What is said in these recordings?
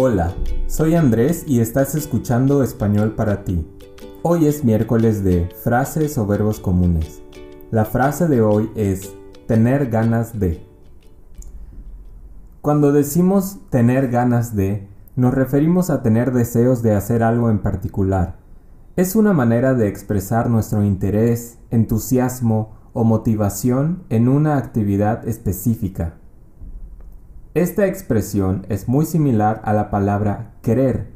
Hola, soy Andrés y estás escuchando Español para ti. Hoy es miércoles de frases o verbos comunes. La frase de hoy es tener ganas de. Cuando decimos tener ganas de, nos referimos a tener deseos de hacer algo en particular. Es una manera de expresar nuestro interés, entusiasmo o motivación en una actividad específica. Esta expresión es muy similar a la palabra querer.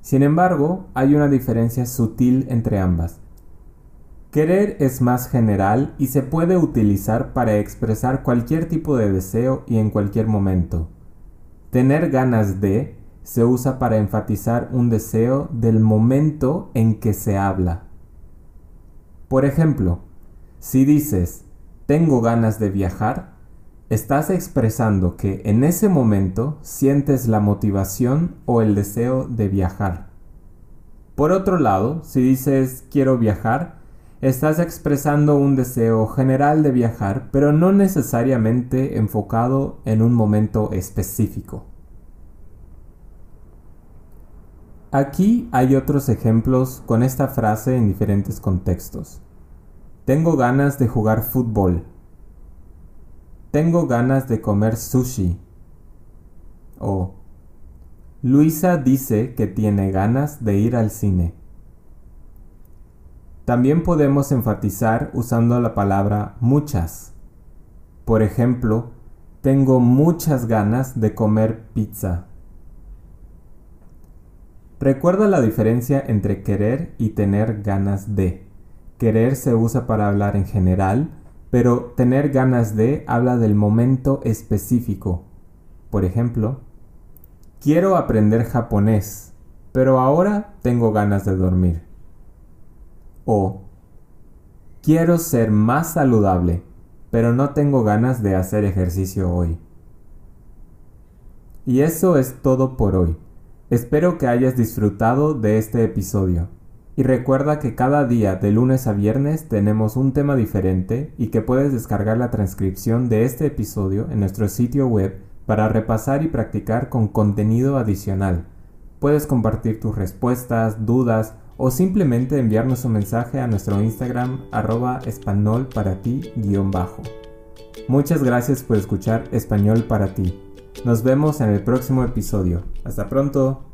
Sin embargo, hay una diferencia sutil entre ambas. Querer es más general y se puede utilizar para expresar cualquier tipo de deseo y en cualquier momento. Tener ganas de se usa para enfatizar un deseo del momento en que se habla. Por ejemplo, si dices, tengo ganas de viajar, estás expresando que en ese momento sientes la motivación o el deseo de viajar. Por otro lado, si dices quiero viajar, estás expresando un deseo general de viajar, pero no necesariamente enfocado en un momento específico. Aquí hay otros ejemplos con esta frase en diferentes contextos. Tengo ganas de jugar fútbol. Tengo ganas de comer sushi. O Luisa dice que tiene ganas de ir al cine. También podemos enfatizar usando la palabra muchas. Por ejemplo, tengo muchas ganas de comer pizza. Recuerda la diferencia entre querer y tener ganas de. Querer se usa para hablar en general, pero tener ganas de habla del momento específico. Por ejemplo, quiero aprender japonés, pero ahora tengo ganas de dormir. O quiero ser más saludable, pero no tengo ganas de hacer ejercicio hoy. Y eso es todo por hoy. Espero que hayas disfrutado de este episodio. Y recuerda que cada día de lunes a viernes tenemos un tema diferente y que puedes descargar la transcripción de este episodio en nuestro sitio web para repasar y practicar con contenido adicional. Puedes compartir tus respuestas, dudas o simplemente enviarnos un mensaje a nuestro Instagram arroba español para ti bajo. Muchas gracias por escuchar Español para ti. Nos vemos en el próximo episodio. Hasta pronto.